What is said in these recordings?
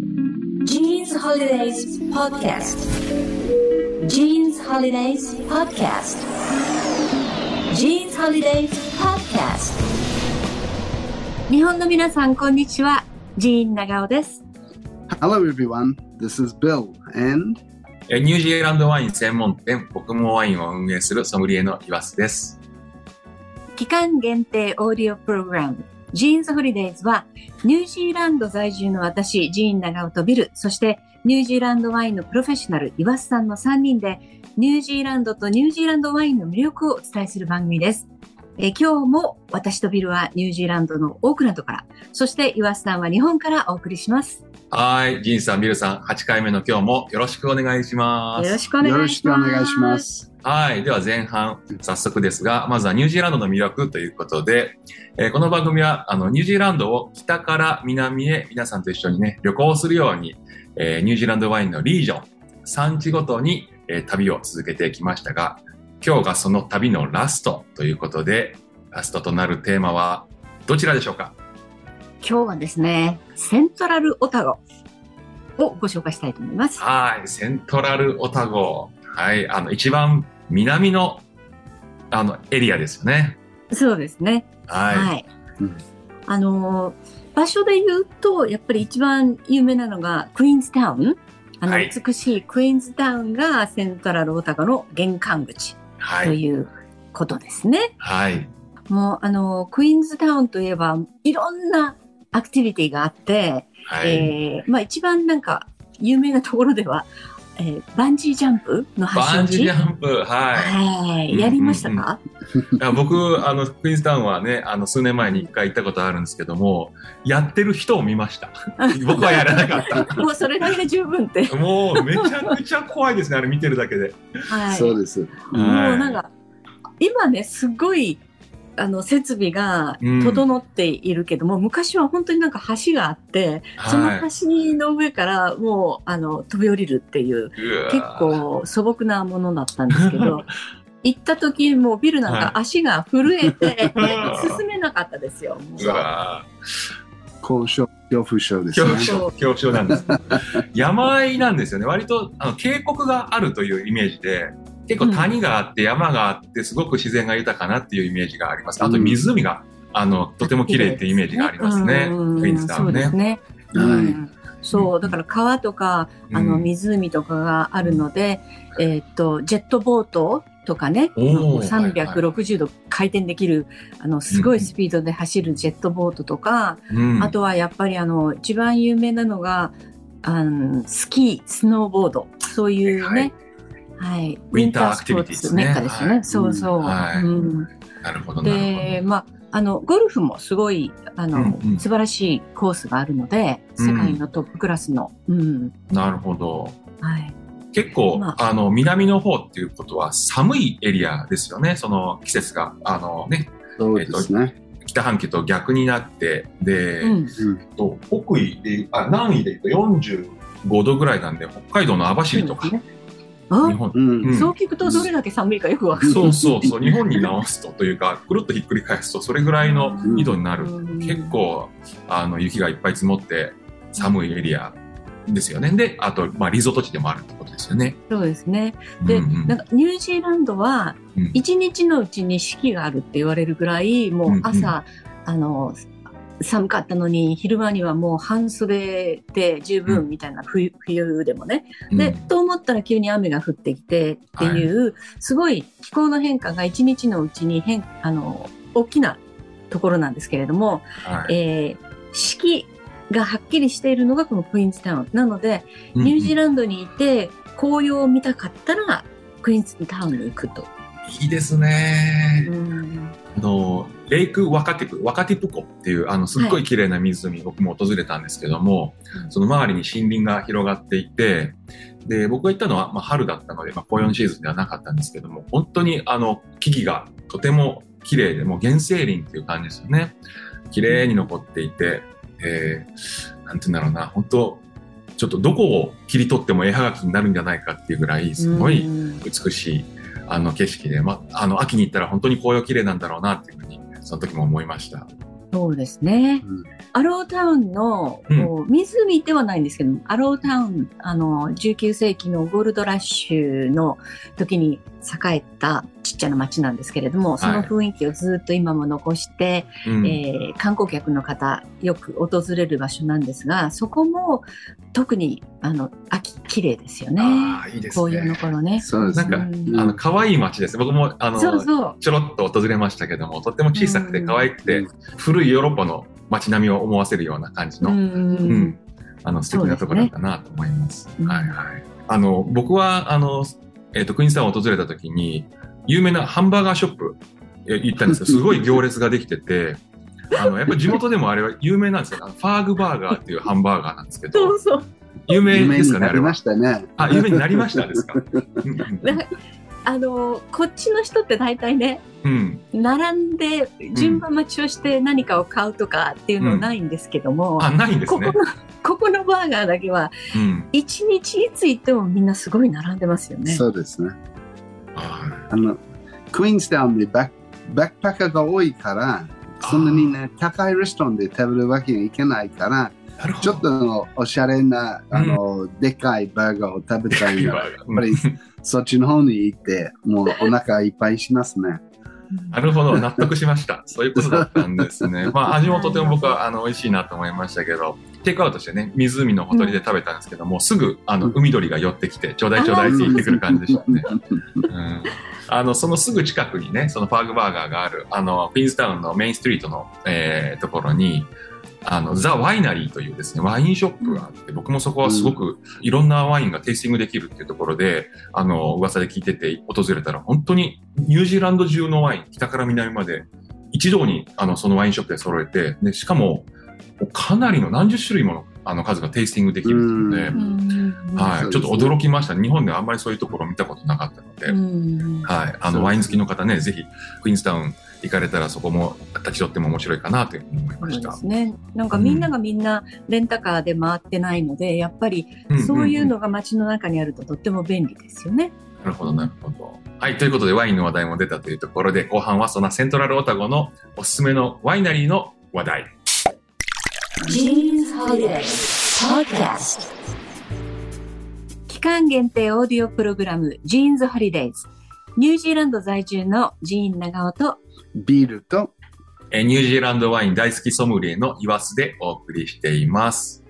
Jeans Holidays Podcast Jeans Holidays Podcast Jeans Holidays Podcast 日本の皆さん、こんにちは。ジーン長尾です。Hello, everyone. This is Bill, and えニュージーランドワイン専門店、僕もワインを運営するソムリエの岩須です。期間限定オーディオプログラム、ジーンズホリデイズは、ニュージーランド在住の私、ジーン長尾とビル、そしてニュージーランドワインのプロフェッショナル、岩瀬さんの3人で、ニュージーランドとニュージーランドワインの魅力をお伝えする番組です。えー今日も私とビルはニュージーランドのオークランドから、そして岩須さんは日本からお送りします。はい、ジンさん、ビルさん、8回目の今日もよろしくお願いします。よろしくお願いします。よろしくお願いしま。す。はい、では前半、早速ですが、まずはニュージーランドの魅力ということで、えーこの番組はあのニュージーランドを北から南へ皆さんと一緒にね、旅行するように、えーニュージーランドワインのリージョン、産地ごとに、えー旅を続けてきましたが、今日がその旅のラストということで、ラストとなるテーマはどちらでしょうか？今日はですね、セントラルオタゴをご紹介したいと思います。はい、セントラルオタゴ。はい、あの、一番南の、あの、エリアですよね。そうですね。はい。はい。うんあのー、場所で言うと、やっぱり一番有名なのがクイーンズタウン。あの、はい美しいクイーンズタウンがセントラルオタゴの玄関口はい。ということですね。はい。もう、あのー、クイーンズタウンといえば、いろんなアクティビティがあって、はい。えーまあ一番なんか有名なところでは、えーバンジージャンプの発祥バンジー地ジャンプ、ははい。やりましたか、い。いや僕、あの、クイーンズタウンはね、あの、数年前に一回行ったことあるんですけども、やってる人を見ました。僕はやらなかっもうそれだけで十分って。た。もう、めちゃくちゃ怖いですね、あれ見てるだけで。はい。そうです。もうなんか、今ね、すごい、あの、設備が整っているけども、昔は本当になんか橋があって、そのはい。橋の上からもう、あの、飛び降りるっていう、結構素朴なものだったんですけど、行った時もうビルなんか足が震えて、進めなかったですよ。もううわ交渉、恐怖症ですね。恐怖症なんです。山あいなんですよね。割とあの渓谷があるというイメージで、結構谷があって山があって、すごく自然が豊かなっていうイメージがあります。あと湖が、あの、とても綺麗っていうイメージがありますね。そうね。そう、だから川とか、あの、うん湖とかがあるので、えーっと、ジェットボートとかね、おー。360度回転できる、あの、すごいスピードで走るジェットボートとか、うん。あとはやっぱりあの、一番有名なのが、あのスキー、スノーボード、そういうね、はい。ウィンターアクティビティですねメッカですよね。はいそうそう。はいうんなるほど、で、まあ、あの、ゴルフもすごい、あの、うんうん素晴らしいコースがあるので、うん世界のトップクラスの。うん。ほど。なるほど。はい。結構、まあ、の、南の方っていうことは寒いエリアですよね。その季節が、あのね、そうですね。北半球と逆になって、で、うん。うんと北緯で、あ、南緯で言うと45度ぐらいなんで、北海道の網走とか、ねあ日本、うんうんそう聞くとどれだけ寒いかよくわかる。そうそうそう、日本に直すとというか、くるっとひっくり返すと、それぐらいの緯度になる。うん結構、あの、雪がいっぱい積もって、寒いエリアですよね。で、あと、まあ、リゾート地でもあるってことですよね。そうですね。で、うんうんなんかニュージーランドはうん一日のうちに四季があるって言われるぐらい、もう朝、あの、寒かったのに昼間にはもう半袖で十分みたいな冬,、冬でもね。で、うんと思ったら急に雨が降ってきてっていう、すごい気候の変化が一日のうちに変、あの、大きなところなんですけれども、はいえー四季がはっきりしているのがこのクイーンズタウン。なので、ニュージーランドにいて紅葉を見たかったら、クイーンズタウンに行くと。ド。いいですね。うんあの、レイクワカティプ、ワカティプ湖っていう、あの、すっごい綺麗な湖、僕も訪れたんですけども、うん。その周りに森林が広がっていて、で、僕が行ったのは、まあ、春だったので、まあ、紅葉のシーズンではなかったんですけども、本当に、あの、木々がとても綺麗で、もう原生林っていう感じですよね。綺麗に残っていて、えー、なんて言うんだろうな、本当ちょっとどこを切り取っても絵はがきになるんじゃないかっていうぐらい、すごいうん。美しい、あの景色で、ま、あの、秋に行ったら本当に紅葉綺麗なんだろうなっていうふうに、その時も思いました。そうですね。うんアロータウンの、うんこう湖ではないんですけど、アロータウン、あの、19世紀のゴールドラッシュの時に栄えたちっちゃな町なんですけれども、その雰囲気をずっと今も残して、うんえー観光客の方よく訪れる場所なんですが、そこも特にあの秋綺麗ですよね。ああ、いいです紅葉のね。頃ね。そうですなんか、うんあの、可愛い街です。僕も、あの、そうそう。ちょろっと訪れましたけども、とっても小さくて可愛くて、古いヨーロッパの街並みを思わせるような感じの、うんうんあの、素敵なところだったなと思います。はいはい。あの、僕は、あの、えっ、と、クイーンスタウンを訪れた時に、有名なハンバーガーショップえ行ったんですよ。すごい行列ができてて、あの、やっぱり地元でもあれは有名なんですよ。ファーグバーガーっていうハンバーガーなんですけど、そう。有名夢ですかね、あれはになりま。したね。あ、有名になりましたですか？あの、こっちの人って大体ね、うん。並んで順番待ちをして何かを買うとかっていうのないんですけども、あ、ないんですねここ。の、ここのバーガーだけは、うん。一日いつ行ってもみんなすごい並んでますよね。そうですね。ああの、クイーンズタウンでバックバックパッカーが多いから、そんなにね、高いレストランで食べるわけにいけないから。ちょっとおしゃれな、あの、でかいバーガーを食べたいなら、やっぱりそっちの方に行って、もうお腹いっぱいしますね。なるほど、納得しました。そういうことだったんですね。まあ、味もとても僕はあの美味しいなと思いましたけど、テイクアウトしてね、湖のほとりで食べたんですけども、すぐあの海鳥が寄ってきて、ちょうだいちょうだいって言ってくる感じでしたね。うんあの、そのすぐ近くにね、そのパーグバーガーがある、あの、クイーンズタウンのメインストリートの、えーところに、あの、ザ・ワイナリーというですね、ワインショップがあって、僕もそこはすごくいろんなワインがテイスティングできるっていうところで、あの、噂で聞いてて訪れたら、本当にニュージーランド中のワイン、北から南まで、一堂に、あの、そのワインショップで揃えて、で、しかも、かなりの何十種類もの、あの、数がテイスティングできるので、うんはい、ちょっと驚きました。日本ではあんまりそういうところ見たことなかったので、うんはい。あの、ワイン好きの方ね、ぜひ、クイーンズタウン行かれたらそこも立ち寄っても面白いかなというふうに思いましたそうで。すね。なんかみんながみんなレンタカーで回ってないので、やっぱりそういうのが街の中にあるととっても便利ですよね。なるほど、なるほど。はい。ということで、ワインの話題も出たというところで、後半はそんなセントラルオタゴのおすすめのワイナリーの話題。期間限定オーディオプログラムジーンズホリデイズ。ニュージーランド在住のジーン長尾とビールと、えーニュージーランドワイン大好きソムリエの岩須でお送りしています。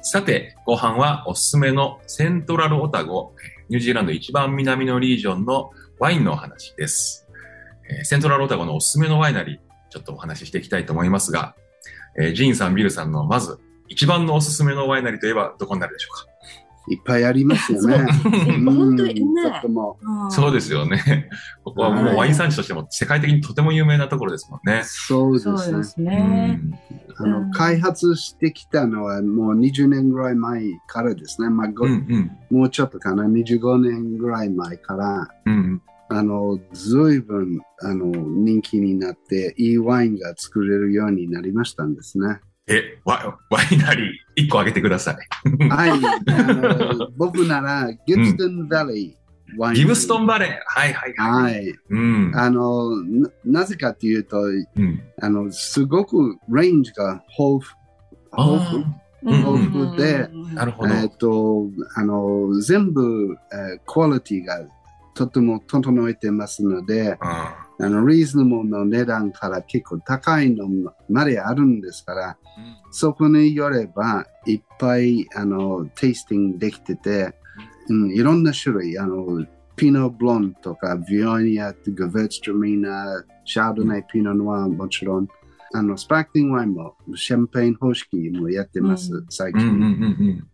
さて、後半はおすすめのセントラルオタゴ、えーニュージーランド一番南のリージョンのワインのお話です。えーセントラルオタゴのおすすめのワイナリー、ちょっとお話ししていきたいと思いますが、えージーンさん、ビルさんのまず一番のおすすめのワイナリーといえばどこになるでしょうか？いっぱいありますよね。う ん本当にね。ちょっともそうですよね。ここはもうワイン産地としても世界的にとても有名なところですもんね。う、。そうですね。あうん。の開発してきたのはもう20年ぐらい前からですね。まあ、ごうんうん。もうちょっとかな、25年ぐらい前から、うんあの、ずいぶん、あの、人気になって、いいワインが作れるようになりましたんですね。え、ワワイナリー一個あげてください。はい。あの 僕なら、ギブストンバレーワイン。ギブストンバレー。はいはいはい。はい。うん。あの、ななぜかというと、うん。あの、すごくレンジが豊富。豊富うん豊富で。えっ、と、あの、全部、えークオリティがとても整えてますので、ああの、リーズナブルの値段から結構高いのまであるんですから、そこによれば、いっぱい、あの、テイスティングできてて、うん、いろんな種類、あの、ピノブロンとか、ビオニア、グヴェツトミナ、シャードネイ、ピノノワもちろん、あの、スパークリングワインも、シャンペーン方式もやってます、うん。最近。うんうんうん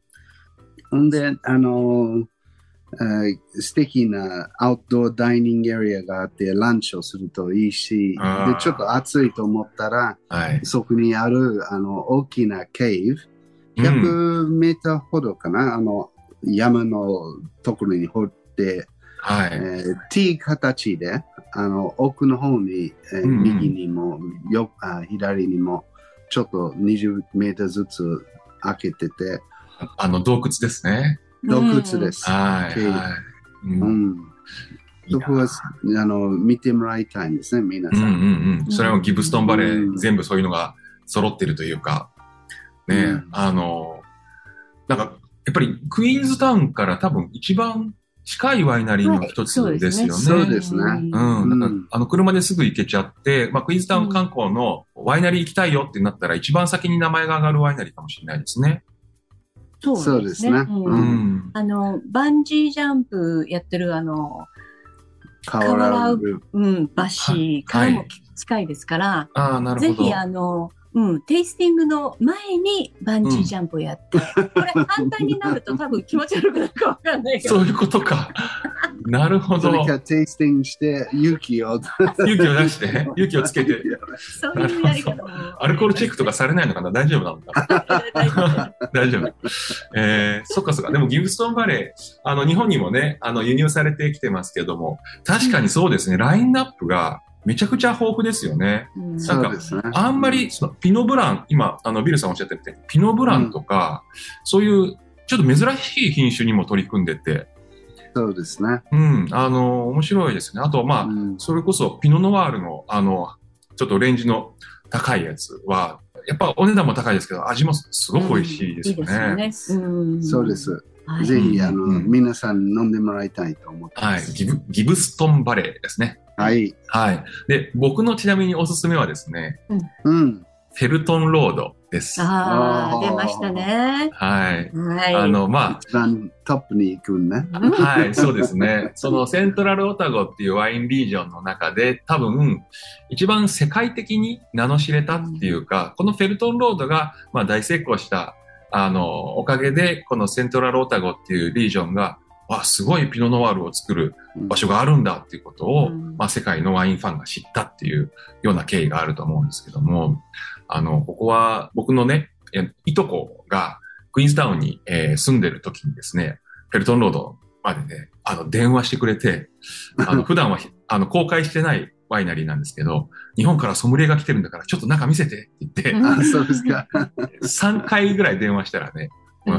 ほんで、あの、えー素敵なアウトドアダイニングエリアがあって、ランチをするといいし、で、ちょっと暑いと思ったら、はい。そこにある、あの、大きなケーブ、うん100メーターほどかな、あの、山のところに掘って、はい。えー T 形で、あの、奥の方に、えーうんうん右にもよあ、左にも、ちょっと20メーターずつ開けてて、あの、洞窟ですね。洞窟です。はい。はい。ううんそこは、あの、見てもらいたいんですね、皆うんうんさん。うん。それもギブストンバレー、うん全部そういうのが揃ってるというか、ね、うんあの、なんか、やっぱりクイーンズタウンから多分一番近いワイナリーの一つですよね。そうですねうん。うんなんか、あの、車ですぐ行けちゃって、まあ、クイーンズタウン観光のワイナリー行きたいよってなったら、一番先に名前が上がるワイナリーかもしれないですね。そうですね。あの、バンジージャンプやってるあの、変わらず。うん、バシーからも近いですから。ぜひあの、うん、テイスティングの前にバンジージャンプをやって、これ反対になると多分気持ち悪くなるかわかんないけどそう、いうことか。なるほど。それからテイスティングして勇気を。勇気を出して、勇気をつけて、そういうやり方も。アルコールチェックとかされないのかな？大丈夫なのかな？大丈夫大丈夫。えー、そっかそっか。でもギブストンバレー、あの、日本にもね、あの、輸入されてきてますけども、確かにそうですね、ラインナップがめちゃくちゃ豊富ですよね。うんなんかそうですね。あんまり、その、ピノブラン、今、あの、ビルさんおっしゃってて、ピノブランとか、そういう、ちょっと珍しい品種にも取り組んでて、そうですね。うん、あの、面白いですね。あと、まあ、うんそれこそ、ピノノワールの、あの、ちょっとレンジの高いやつは、やっぱお値段も高いですけど、味もすごく美味しいですよね。いいですよね。うんそうで。す。はいぜひ、あの、うん皆さん飲んでもらいたいと思ってまはい。す。ギブ、ギブストンバレーですね。はい。はい。で、僕のちなみにおすすめはですね、うん。フェルトンロードです。ああ、出ましたね。はい。はい。あの、ま一番トップに行くんね。あ、はい、そうですね。そのセントラルオタゴっていうワインリージョンの中で多分一番世界的に名の知れたっていうか、このフェルトンロードがまあ大成功したあの、おかげでこのセントラルオタゴっていうリージョンがわ、すごいピノノワールを作る場所があるんだっていうことを、うんまあ世界のワインファンが知ったっていうような経緯があると思うんですけども、あの、ここは僕のね、えいとこがクイーンズタウンに、えー住んでる時にですね、フェルトンロードまでね、あの、電話してくれて、あの、普段はひあの、公開してないワイナリーなんですけど、日本からソムリエが来てるんだから、ちょっと中見せてって言って、そうですか。3回ぐらい電話したらね、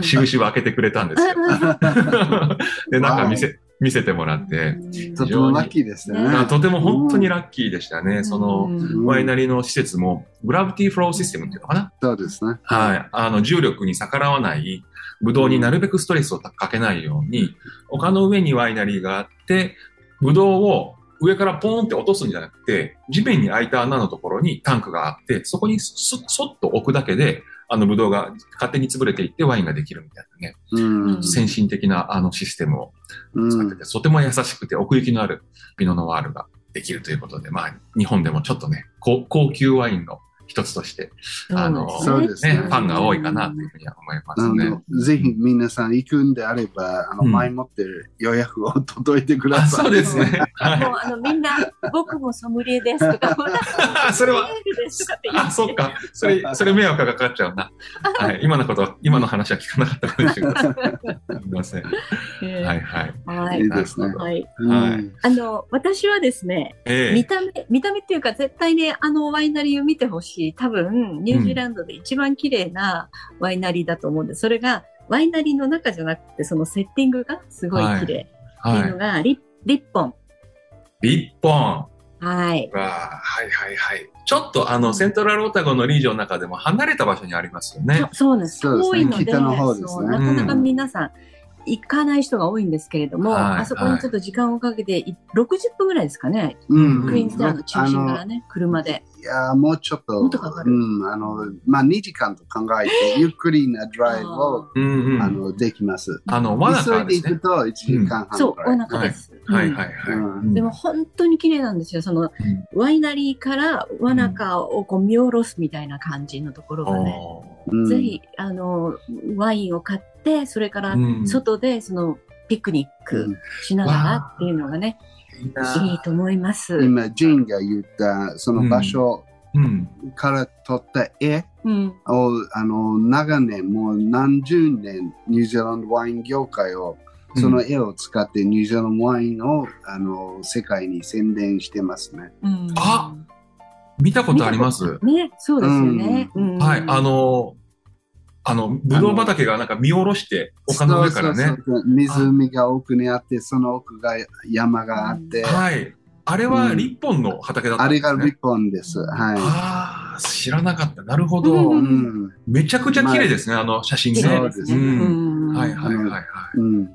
しぶしぶ開けてくれたんですよ。で、中見せ、見せてもらって、とてもラッキーでしたね。とても本当にラッキーでしたね。その、うん。ワイナリーの施設も、グラビティフローシステムっていうのかな？そうですね。はい。あの、重力に逆らわない、ブドウになるべくストレスをかけないように、丘の上にワイナリーがあって、ブドウを上からポーンって落とすんじゃなくて、地面に開いた穴のところにタンクがあって、そこにそ、そっと置くだけで、あのブドウが勝手に潰れていってワインができるみたいなね、うん。先進的なあのシステムをうん使ってて、とても優しくて奥行きのあるピノノワールができるということで、まあ、日本でもちょっとね、高高級ワインの一つとして、あの、そうですね、ねファンが多いかなというふうには思いますね。ぜひ皆さん行くんであれば、あの、うん前もって予約を届いてくだあ、さい。そうですね。はいもうあのみんな、僕もソムリエですとか、あ それはソムリエですとかって言ってあ、そっか。それ、それ迷惑がかかっちゃうな。はい。今のことは、今の話は聞かなかったかもしれません。えはいはい。ーはいいいですねはい。あの、私はですね、ええ見た目、見た目っていうか、絶対ね、あのワイナリーを見てほしい。多分、ニュージーランドで一番綺麗なワイナリーだと思うんです。それが、ワイナリーの中じゃなくて、そのセッティングがすごい綺麗っていうはい。のが、リリッポン。リッポン。はい。はいはいはい。ちょっとあの、セントラルオタゴのリージョンの中でも離れた場所にありますよねそ。そうなんです。そうですね遠いので、北の方ですねそうなかなか皆さん、行かない人が多いんですけれども、はいあそこにちょっと時間をかけて、い60分ぐらいですかね、うんクイーンズタウンの中心からね、車で。いやーもうちょっと、もっとかかる？うん、あの、まあ、2時間と考えて、ゆっくりなドライブを、うんうん。あの、できます。あの、ワナカ急いでですね。行くと1時間半そう、おくらい。腹です。はいうんはいはい。うんでも本当に綺麗なんですよ。その、ワイナリーからワナカをこう見下ろすみたいな感じのところがね。おうんぜひ、あの、ワインを買って、それから外でそのピクニッうクんしながらっていうのがね、いいないいと思います。今、ジンが言った、その場所うん。から撮った絵うん。を、あの、長年、もう何十年、ニュージーランドワイン業界を、その絵を使ってニュージーランドワインを、あの、世界に宣伝してますね。うんあ見たことあります？ね、そうですよね。うんはい。あ、の、あの、ぶどう畑がなんか見下ろして、丘の上からね。そうそうそう湖が奥にあって、その奥が山があって、はい。あれはリッポンの畑だったんですね。あれがリポンです。はああ、知らなかった。なるほど。い。ううん。めちゃくちゃ綺麗ですね、あの写真ね。そうですねんうんはいはいはいはい。うん、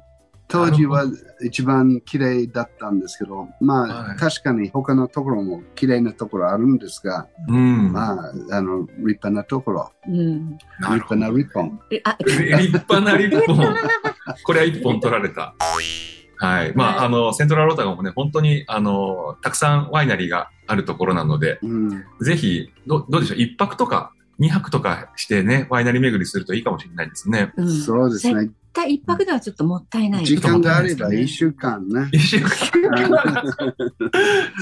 当時は一番綺麗だったんですけど、まあ、はい確かに他のところも綺麗なところあるんですが、うん。まあ、あの、立派なところ、うん。立派なリポン。えあ、立派なリッポン。これは一本取られた。はい。まあ、はいあの、セントラルロータゴもね、本当に、あの、たくさんワイナリーがあるところなので、うん、ぜひ、どどうでしょう、一泊とか、二泊とかしてね、ワイナリー巡りするといいかもしれないですね。うんそうですね。一泊ではちょっともったいない。時間があれば一週間ね。一週間。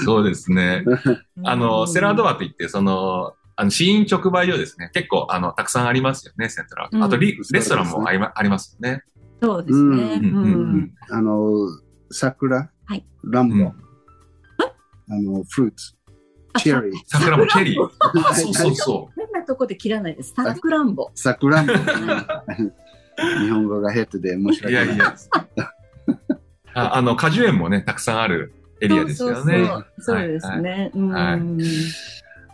そうですね。あの、セラードアといって、その、あの、試飲直売所ですね。結構、あの、たくさんありますよね、セントラル。あとリ、うんレストランもあり,、まありますよね。そうですね。あの、桜、はいランボ、うんあの、フルーツ、あチェリー、桜もチェリー。あ、そうそうそ変なとこで切らないです。さくらんぼ。さくらんぼ。日本語が下手で申しう。訳ない。いやいや。ああの、果樹園もね、たくさんあるエリアですよね。そうそうそうそうですね。はいうん。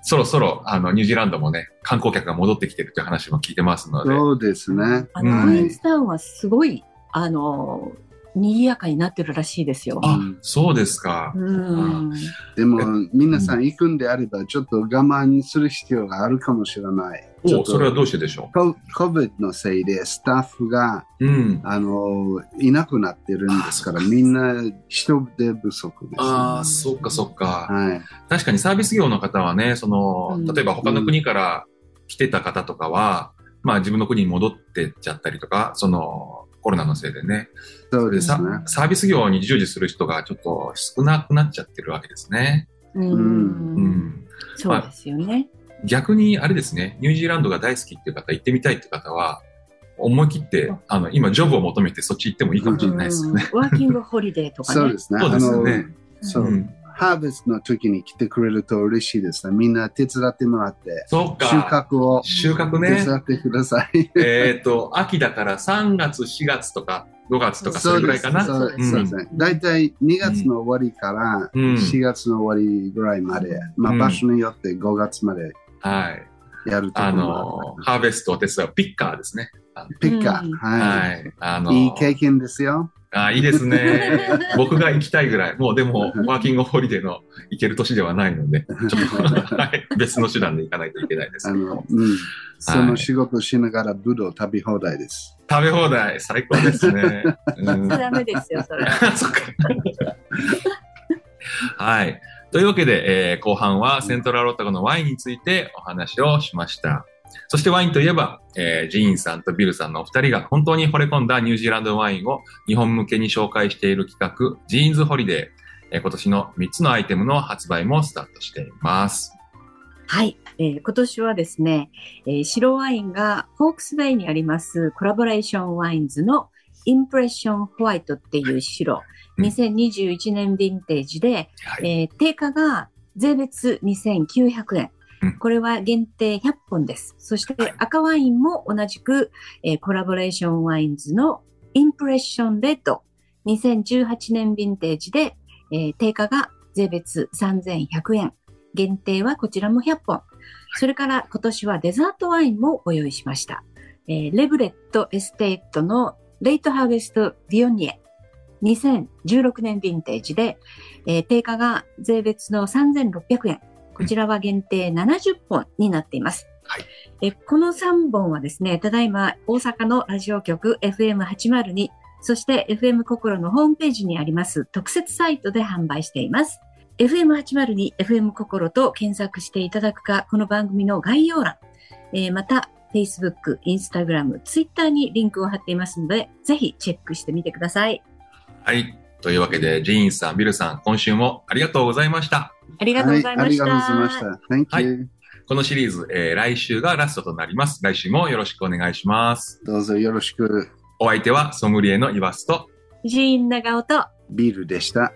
そろそろ、あの、ニュージーランドもね、観光客が戻ってきてるという話も聞いてますので。そうですね。あの、うんクイーンズタウンはすごい、あの、賑やかになってるらしいですよ。あ、そうですか。うん。でも、皆さん行くんであれば、ちょっと我慢する必要があるかもしれない。お、それはどうしてでしょコ COVID のせいでスタッフがううん。あのいなくなってるんですから、みんな人手不足です。ああ、そっかそっか。はい。確かにサービス業の方はね、その、うん例えば他の国から来てた方とかは、まあ自分の国に戻ってっちゃったりとか、その、コロナのせいでね。そうですねさ。サービス業に従事する人がちょっと少なくなっちゃってるわけですね。う。うんん。そうですよね。逆にあれですね、ニュージーランドが大好きっていう方、行ってみたいっていう方は、思い切って、あの、今、ジョブを求めてそっち行ってもいいかもしれないですよね。うんワーキングホリデーとかね。そうですね。そうですよねあのそうう、ん。ハーベストの時に来てくれると嬉しいですね。みんな手伝ってもらって、そっか。収穫を収穫手ね。伝ってください。えっと、秋だから3月、4月とか5月とかそれぐらいかな。そうです。ね。だいたい2月の終わりからうん4月の終わりぐらいまで、まあうん場所によって5月まではい。やるとこあの、ハーベストを手伝うピッカーですね。ピッカー。うんははい。あの、い。いい経験ですよ。あいいですね。僕が行きたいぐらい。もうでも、ワーキングホリデーの行ける年ではないので、ちょっと、はい。別の手段で行かないといけないですあ。の、うん。その仕事しながらブドウ食べ放題です。食べ放題、最高ですね。うんダメですよ、それ。そっか。はい。というわけで、えー後半はセントラルオタゴのワインについてお話をしました。そしてワインといえば、えージーンさんとビルさんのお二人が本当に惚れ込んだニュージーランドワインを日本向けに紹介している企画、 Jean's Holiday。えー今年の3つのアイテムの発売もスタートしています。はい、えー今年はですね、えー白ワインがホークスベイにありますコラボレーションワインズのインプレッションホワイトっていう白、うん2021年ヴィンテージで、はい。えー定価が税別2900円うん。これは限定100本です。そして赤ワインも同じく、えーコラボレーションワインズのインプレッションレッド2018年ヴィンテージで、えー定価が税別3100円。限定はこちらも100本。それから今年はデザートワインもご用意しました。えーレブレットエステートのレイトハーベストヴィオニエ2016年ヴィンテージで、えー定価が税別の3600円。こちらは限定70本になっています。はいえーこの3本はですね、ただいま大阪のラジオ局 FM802、そして FM 心のホームページにあります特設サイトで販売しています。FM802、FM 心と検索していただくか、この番組の概要欄、えーまた Facebook、Instagram、Twitter にリンクを貼っていますので、ぜひチェックしてみてください。はい。というわけで、ジーンさん、ビルさん、今週もありがとうございました。ありがとうございました。はい、ありがとうございました。Thank you、このシリーズ、えー来週がラストとなります。来週もよろしくお願いします。どうぞよろしく。お相手はソムリエのイワスと、ジーン長尾とビールでした。